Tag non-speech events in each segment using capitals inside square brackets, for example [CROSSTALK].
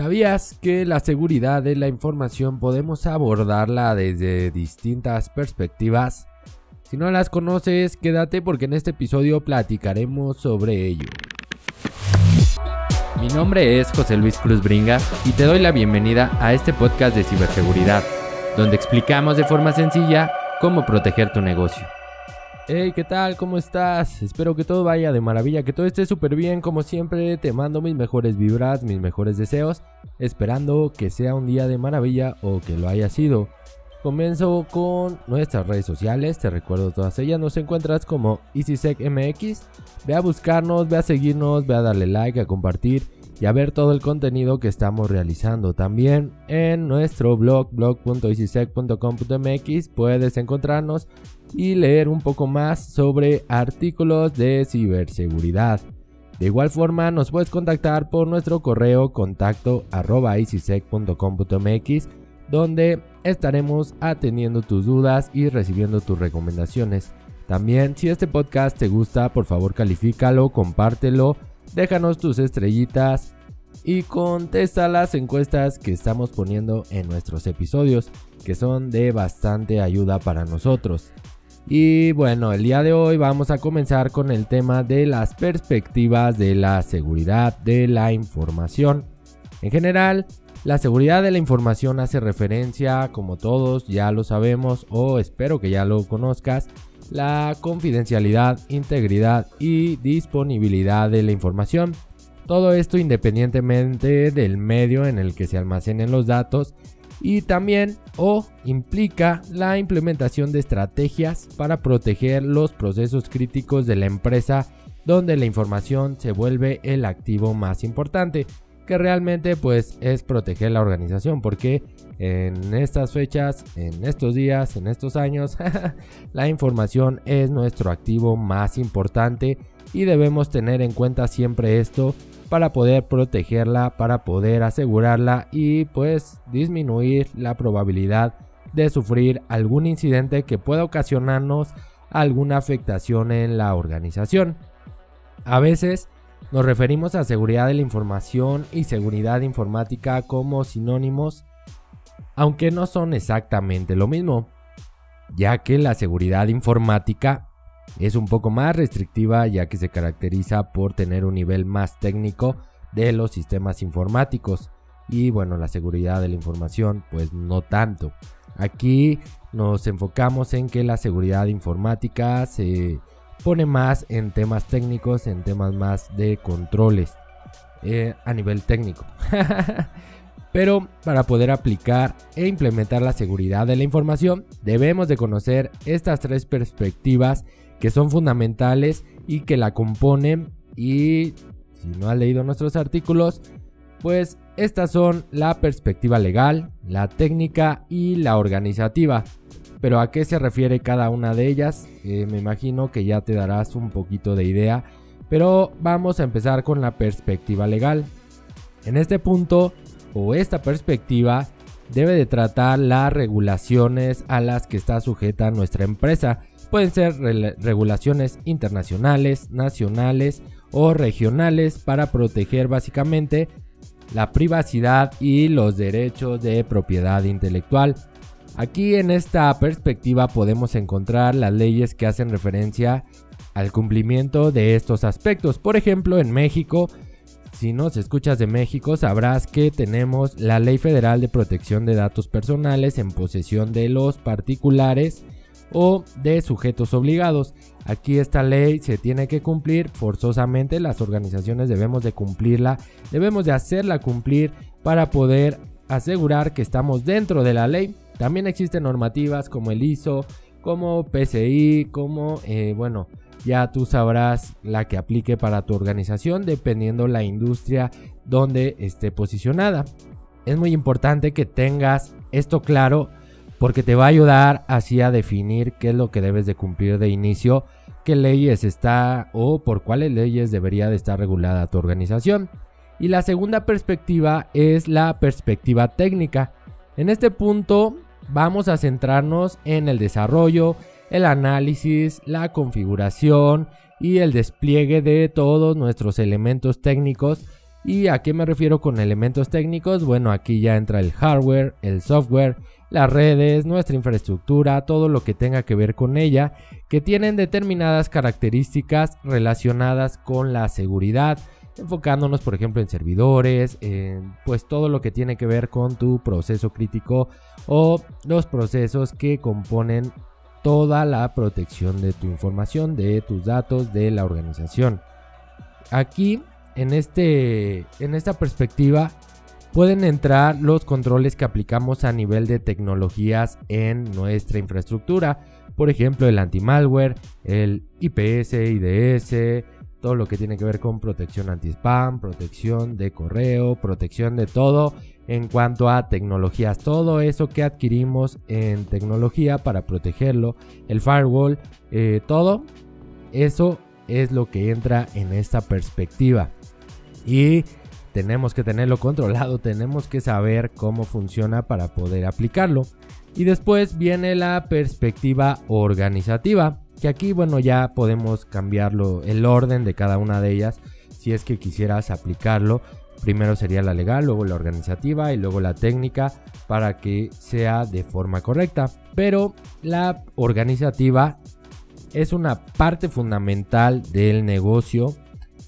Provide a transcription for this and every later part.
¿Sabías que la seguridad de la información podemos abordarla desde distintas perspectivas? Si no las conoces, quédate porque en este episodio platicaremos sobre ello. Mi nombre es José Luis Cruz Bringas y te doy la bienvenida a este podcast de ciberseguridad, donde explicamos de forma sencilla cómo proteger tu negocio. Hey, ¿qué tal? ¿Cómo estás? Espero que todo vaya de maravilla, que todo esté súper bien. Como siempre, te mando mis mejores vibras, mis mejores deseos, esperando que sea un día de maravilla o que lo haya sido. Comienzo con nuestras redes sociales, te recuerdo todas ellas, nos encuentras como EasySecMX. Ve a buscarnos, ve a seguirnos, ve a darle like, a compartir y a ver todo el contenido que estamos realizando. También en nuestro blog, blog.easysec.com.mx, puedes encontrarnos y leer un poco más sobre artículos de ciberseguridad. De igual forma, nos puedes contactar por nuestro correo contacto donde estaremos atendiendo tus dudas y recibiendo tus recomendaciones. También, si este podcast te gusta, por favor califícalo, compártelo déjanos tus estrellitas y contesta las encuestas que estamos poniendo en nuestros episodios, que son de bastante ayuda para nosotros. Y bueno, el día de hoy vamos a comenzar con el tema de las perspectivas de la seguridad de la información. En general, la seguridad de la información hace referencia, como todos ya lo sabemos o espero que ya lo conozcas, la confidencialidad, integridad y disponibilidad de la información. Todo esto independientemente del medio en el que se almacenen los datos y también o implica la implementación de estrategias para proteger los procesos críticos de la empresa donde la información se vuelve el activo más importante que realmente pues es proteger la organización porque en estas fechas, en estos días, en estos años, [LAUGHS] la información es nuestro activo más importante y debemos tener en cuenta siempre esto para poder protegerla, para poder asegurarla y pues disminuir la probabilidad de sufrir algún incidente que pueda ocasionarnos alguna afectación en la organización. A veces nos referimos a seguridad de la información y seguridad informática como sinónimos, aunque no son exactamente lo mismo, ya que la seguridad informática es un poco más restrictiva ya que se caracteriza por tener un nivel más técnico de los sistemas informáticos y bueno la seguridad de la información pues no tanto. Aquí nos enfocamos en que la seguridad informática se pone más en temas técnicos, en temas más de controles eh, a nivel técnico. [LAUGHS] Pero para poder aplicar e implementar la seguridad de la información, debemos de conocer estas tres perspectivas que son fundamentales y que la componen. Y si no has leído nuestros artículos, pues estas son la perspectiva legal, la técnica y la organizativa. Pero a qué se refiere cada una de ellas, eh, me imagino que ya te darás un poquito de idea. Pero vamos a empezar con la perspectiva legal. En este punto, o esta perspectiva, debe de tratar las regulaciones a las que está sujeta nuestra empresa. Pueden ser regulaciones internacionales, nacionales o regionales para proteger básicamente la privacidad y los derechos de propiedad intelectual. Aquí en esta perspectiva podemos encontrar las leyes que hacen referencia al cumplimiento de estos aspectos. Por ejemplo, en México, si nos escuchas de México, sabrás que tenemos la Ley Federal de Protección de Datos Personales en posesión de los particulares o de sujetos obligados. Aquí esta ley se tiene que cumplir forzosamente, las organizaciones debemos de cumplirla, debemos de hacerla cumplir para poder asegurar que estamos dentro de la ley también existen normativas como el ISO, como PCI, como, eh, bueno, ya tú sabrás la que aplique para tu organización dependiendo la industria donde esté posicionada. Es muy importante que tengas esto claro porque te va a ayudar así a definir qué es lo que debes de cumplir de inicio, qué leyes está o por cuáles leyes debería de estar regulada tu organización. Y la segunda perspectiva es la perspectiva técnica. En este punto vamos a centrarnos en el desarrollo, el análisis, la configuración y el despliegue de todos nuestros elementos técnicos ¿Y a qué me refiero con elementos técnicos? Bueno, aquí ya entra el hardware, el software, las redes, nuestra infraestructura, todo lo que tenga que ver con ella, que tienen determinadas características relacionadas con la seguridad, enfocándonos por ejemplo en servidores, pues todo lo que tiene que ver con tu proceso crítico o los procesos que componen toda la protección de tu información, de tus datos, de la organización. Aquí en, este, en esta perspectiva pueden entrar los controles que aplicamos a nivel de tecnologías en nuestra infraestructura. Por ejemplo, el anti-malware, el IPS, IDS, todo lo que tiene que ver con protección anti-spam, protección de correo, protección de todo en cuanto a tecnologías. Todo eso que adquirimos en tecnología para protegerlo, el firewall, eh, todo eso es lo que entra en esta perspectiva. Y tenemos que tenerlo controlado, tenemos que saber cómo funciona para poder aplicarlo. Y después viene la perspectiva organizativa, que aquí bueno ya podemos cambiarlo el orden de cada una de ellas si es que quisieras aplicarlo. Primero sería la legal, luego la organizativa y luego la técnica para que sea de forma correcta. Pero la organizativa es una parte fundamental del negocio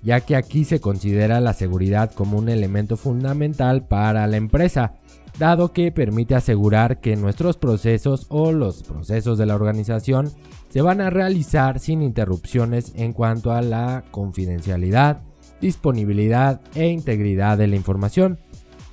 ya que aquí se considera la seguridad como un elemento fundamental para la empresa, dado que permite asegurar que nuestros procesos o los procesos de la organización se van a realizar sin interrupciones en cuanto a la confidencialidad, disponibilidad e integridad de la información.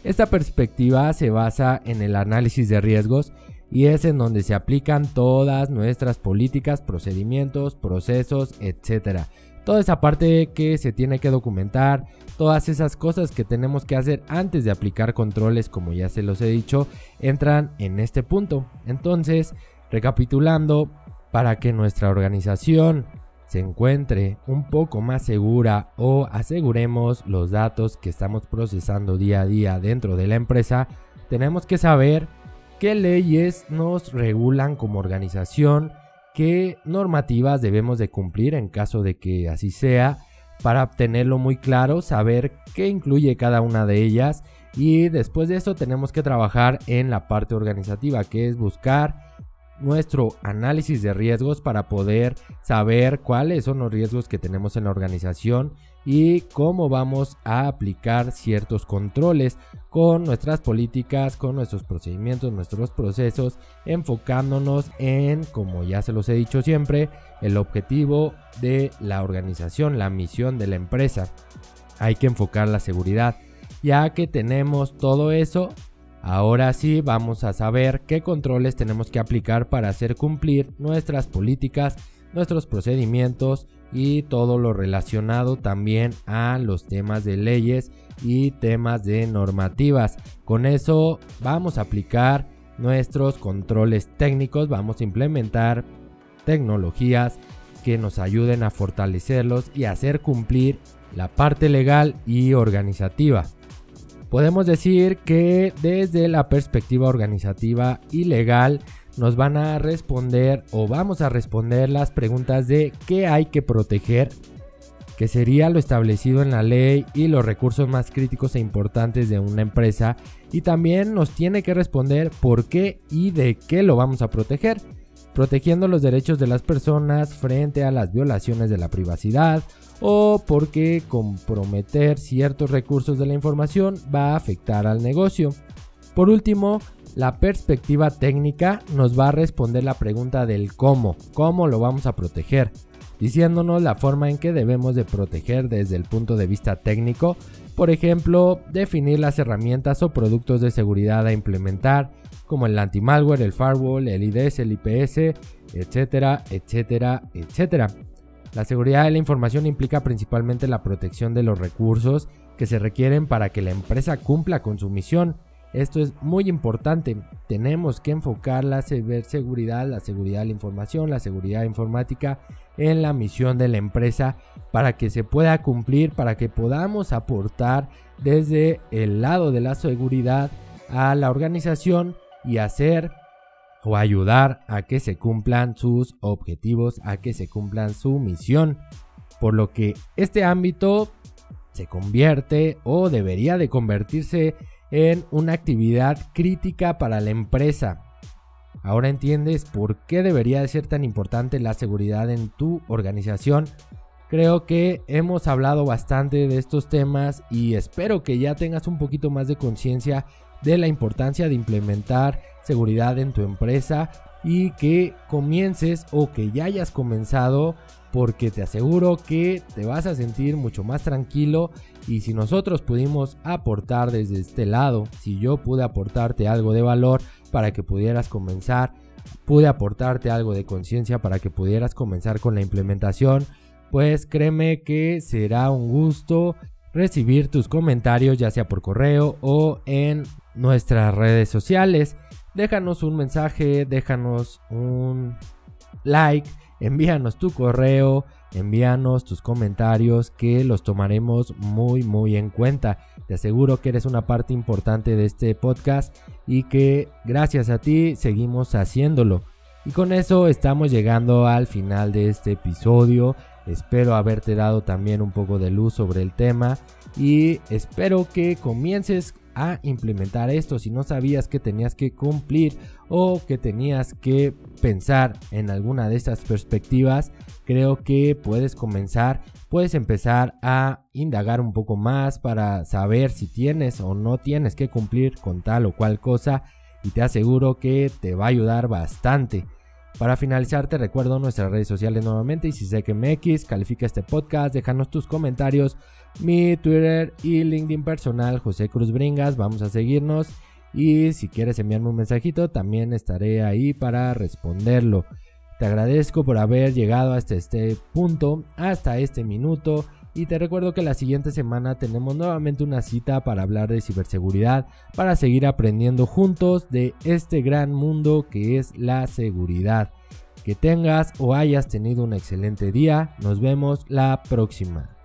Esta perspectiva se basa en el análisis de riesgos y es en donde se aplican todas nuestras políticas, procedimientos, procesos, etc toda esa parte que se tiene que documentar, todas esas cosas que tenemos que hacer antes de aplicar controles, como ya se los he dicho, entran en este punto. Entonces, recapitulando, para que nuestra organización se encuentre un poco más segura o aseguremos los datos que estamos procesando día a día dentro de la empresa, tenemos que saber qué leyes nos regulan como organización, qué normativas debemos de cumplir en caso de que así sea, para tenerlo muy claro, saber qué incluye cada una de ellas. Y después de eso tenemos que trabajar en la parte organizativa, que es buscar nuestro análisis de riesgos para poder saber cuáles son los riesgos que tenemos en la organización y cómo vamos a aplicar ciertos controles con nuestras políticas, con nuestros procedimientos, nuestros procesos, enfocándonos en, como ya se los he dicho siempre, el objetivo de la organización, la misión de la empresa. Hay que enfocar la seguridad. Ya que tenemos todo eso, Ahora sí vamos a saber qué controles tenemos que aplicar para hacer cumplir nuestras políticas, nuestros procedimientos y todo lo relacionado también a los temas de leyes y temas de normativas. Con eso vamos a aplicar nuestros controles técnicos, vamos a implementar tecnologías que nos ayuden a fortalecerlos y hacer cumplir la parte legal y organizativa. Podemos decir que desde la perspectiva organizativa y legal nos van a responder o vamos a responder las preguntas de qué hay que proteger, que sería lo establecido en la ley y los recursos más críticos e importantes de una empresa. Y también nos tiene que responder por qué y de qué lo vamos a proteger protegiendo los derechos de las personas frente a las violaciones de la privacidad o porque comprometer ciertos recursos de la información va a afectar al negocio. Por último, la perspectiva técnica nos va a responder la pregunta del cómo, cómo lo vamos a proteger, diciéndonos la forma en que debemos de proteger desde el punto de vista técnico, por ejemplo, definir las herramientas o productos de seguridad a implementar, como el anti-malware, el firewall, el IDS, el IPS, etcétera, etcétera, etcétera. La seguridad de la información implica principalmente la protección de los recursos que se requieren para que la empresa cumpla con su misión. Esto es muy importante. Tenemos que enfocar la ciberseguridad, la seguridad de la información, la seguridad informática en la misión de la empresa para que se pueda cumplir, para que podamos aportar desde el lado de la seguridad a la organización y hacer o ayudar a que se cumplan sus objetivos, a que se cumplan su misión. Por lo que este ámbito se convierte o debería de convertirse en una actividad crítica para la empresa. Ahora entiendes por qué debería de ser tan importante la seguridad en tu organización. Creo que hemos hablado bastante de estos temas y espero que ya tengas un poquito más de conciencia de la importancia de implementar seguridad en tu empresa y que comiences o que ya hayas comenzado porque te aseguro que te vas a sentir mucho más tranquilo y si nosotros pudimos aportar desde este lado, si yo pude aportarte algo de valor para que pudieras comenzar, pude aportarte algo de conciencia para que pudieras comenzar con la implementación, pues créeme que será un gusto recibir tus comentarios ya sea por correo o en nuestras redes sociales. Déjanos un mensaje, déjanos un like, envíanos tu correo, envíanos tus comentarios que los tomaremos muy muy en cuenta. Te aseguro que eres una parte importante de este podcast y que gracias a ti seguimos haciéndolo. Y con eso estamos llegando al final de este episodio. Espero haberte dado también un poco de luz sobre el tema y espero que comiences a implementar esto si no sabías que tenías que cumplir o que tenías que pensar en alguna de estas perspectivas creo que puedes comenzar puedes empezar a indagar un poco más para saber si tienes o no tienes que cumplir con tal o cual cosa y te aseguro que te va a ayudar bastante para finalizar, te recuerdo nuestras redes sociales nuevamente y si sé que MX, califica este podcast, déjanos tus comentarios, mi Twitter y LinkedIn personal, José Cruz Bringas, vamos a seguirnos. Y si quieres enviarme un mensajito, también estaré ahí para responderlo. Te agradezco por haber llegado hasta este punto, hasta este minuto y te recuerdo que la siguiente semana tenemos nuevamente una cita para hablar de ciberseguridad, para seguir aprendiendo juntos de este gran mundo que es la seguridad. Que tengas o hayas tenido un excelente día, nos vemos la próxima.